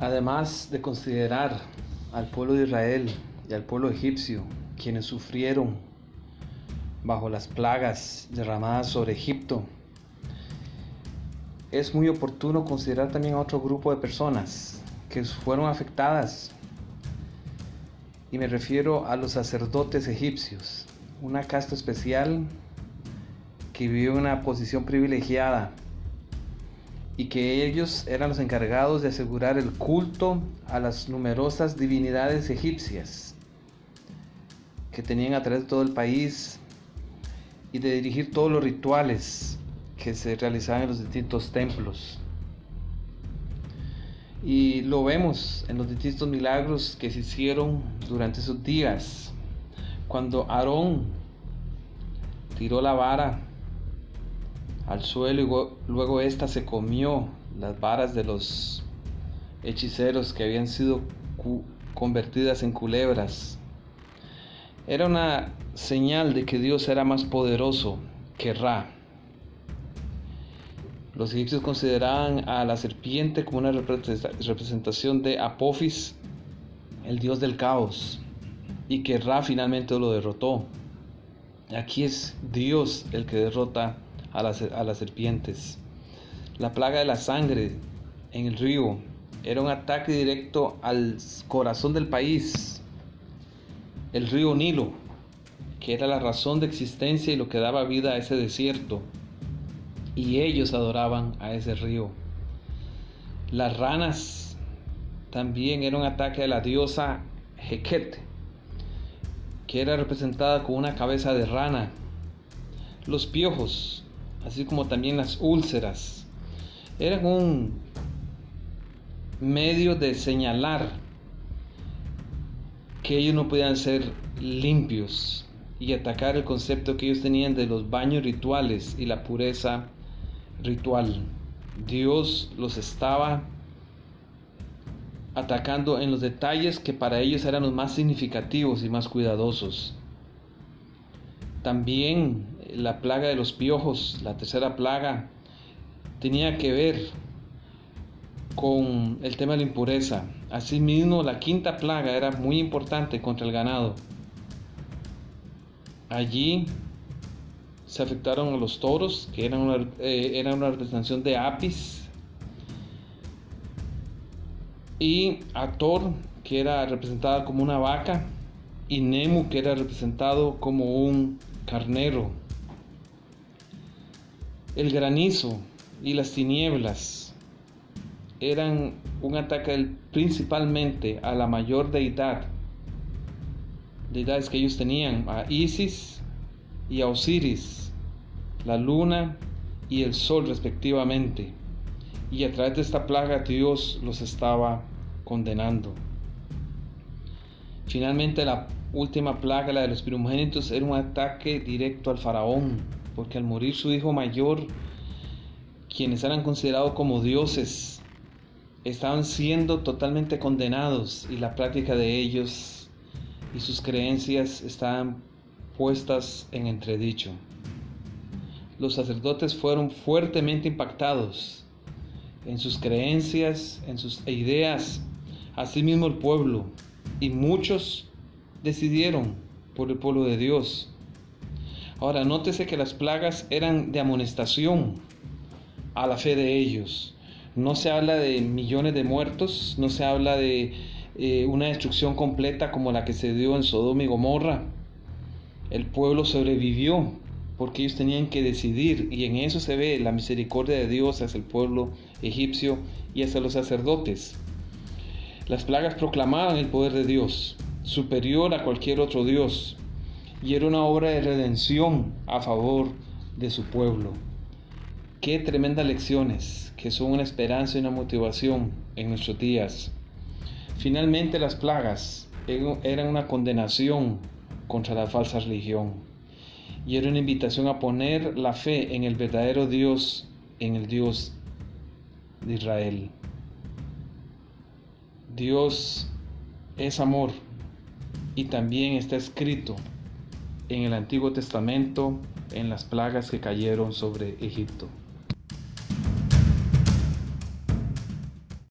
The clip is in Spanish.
Además de considerar al pueblo de Israel y al pueblo egipcio, quienes sufrieron bajo las plagas derramadas sobre Egipto, es muy oportuno considerar también a otro grupo de personas que fueron afectadas. Y me refiero a los sacerdotes egipcios, una casta especial que vivió en una posición privilegiada y que ellos eran los encargados de asegurar el culto a las numerosas divinidades egipcias que tenían a través de todo el país y de dirigir todos los rituales que se realizaban en los distintos templos. Y lo vemos en los distintos milagros que se hicieron durante esos días. Cuando Aarón tiró la vara al suelo y luego ésta se comió las varas de los hechiceros que habían sido convertidas en culebras. Era una señal de que Dios era más poderoso que Ra. Los egipcios consideraban a la serpiente como una representación de Apophis, el dios del caos, y que Ra finalmente lo derrotó. Aquí es Dios el que derrota a las, a las serpientes. La plaga de la sangre en el río era un ataque directo al corazón del país, el río Nilo, que era la razón de existencia y lo que daba vida a ese desierto y ellos adoraban a ese río. Las ranas también era un ataque a la diosa Heket, que era representada con una cabeza de rana. Los piojos, así como también las úlceras, eran un medio de señalar que ellos no podían ser limpios y atacar el concepto que ellos tenían de los baños rituales y la pureza ritual. Dios los estaba atacando en los detalles que para ellos eran los más significativos y más cuidadosos. También la plaga de los piojos, la tercera plaga, tenía que ver con el tema de la impureza. Asimismo, la quinta plaga era muy importante contra el ganado. Allí se afectaron a los toros, que eran una, eh, una representación de Apis, y a Thor, que era representada como una vaca, y Nemu, que era representado como un carnero. El granizo y las tinieblas eran un ataque principalmente a la mayor deidad, deidades que ellos tenían, a Isis y a Osiris la luna y el sol respectivamente, y a través de esta plaga Dios los estaba condenando. Finalmente la última plaga, la de los primogénitos, era un ataque directo al faraón, porque al morir su hijo mayor, quienes eran considerados como dioses, estaban siendo totalmente condenados y la práctica de ellos y sus creencias estaban puestas en entredicho los sacerdotes fueron fuertemente impactados en sus creencias, en sus ideas, asimismo el pueblo, y muchos decidieron por el pueblo de Dios. Ahora, nótese que las plagas eran de amonestación a la fe de ellos. No se habla de millones de muertos, no se habla de eh, una destrucción completa como la que se dio en Sodoma y Gomorra. El pueblo sobrevivió, porque ellos tenían que decidir y en eso se ve la misericordia de Dios hacia el pueblo egipcio y hacia los sacerdotes. Las plagas proclamaban el poder de Dios, superior a cualquier otro Dios, y era una obra de redención a favor de su pueblo. Qué tremendas lecciones, que son una esperanza y una motivación en nuestros días. Finalmente las plagas eran una condenación contra la falsa religión y era una invitación a poner la fe en el verdadero Dios, en el Dios de Israel. Dios es amor y también está escrito en el Antiguo Testamento en las plagas que cayeron sobre Egipto.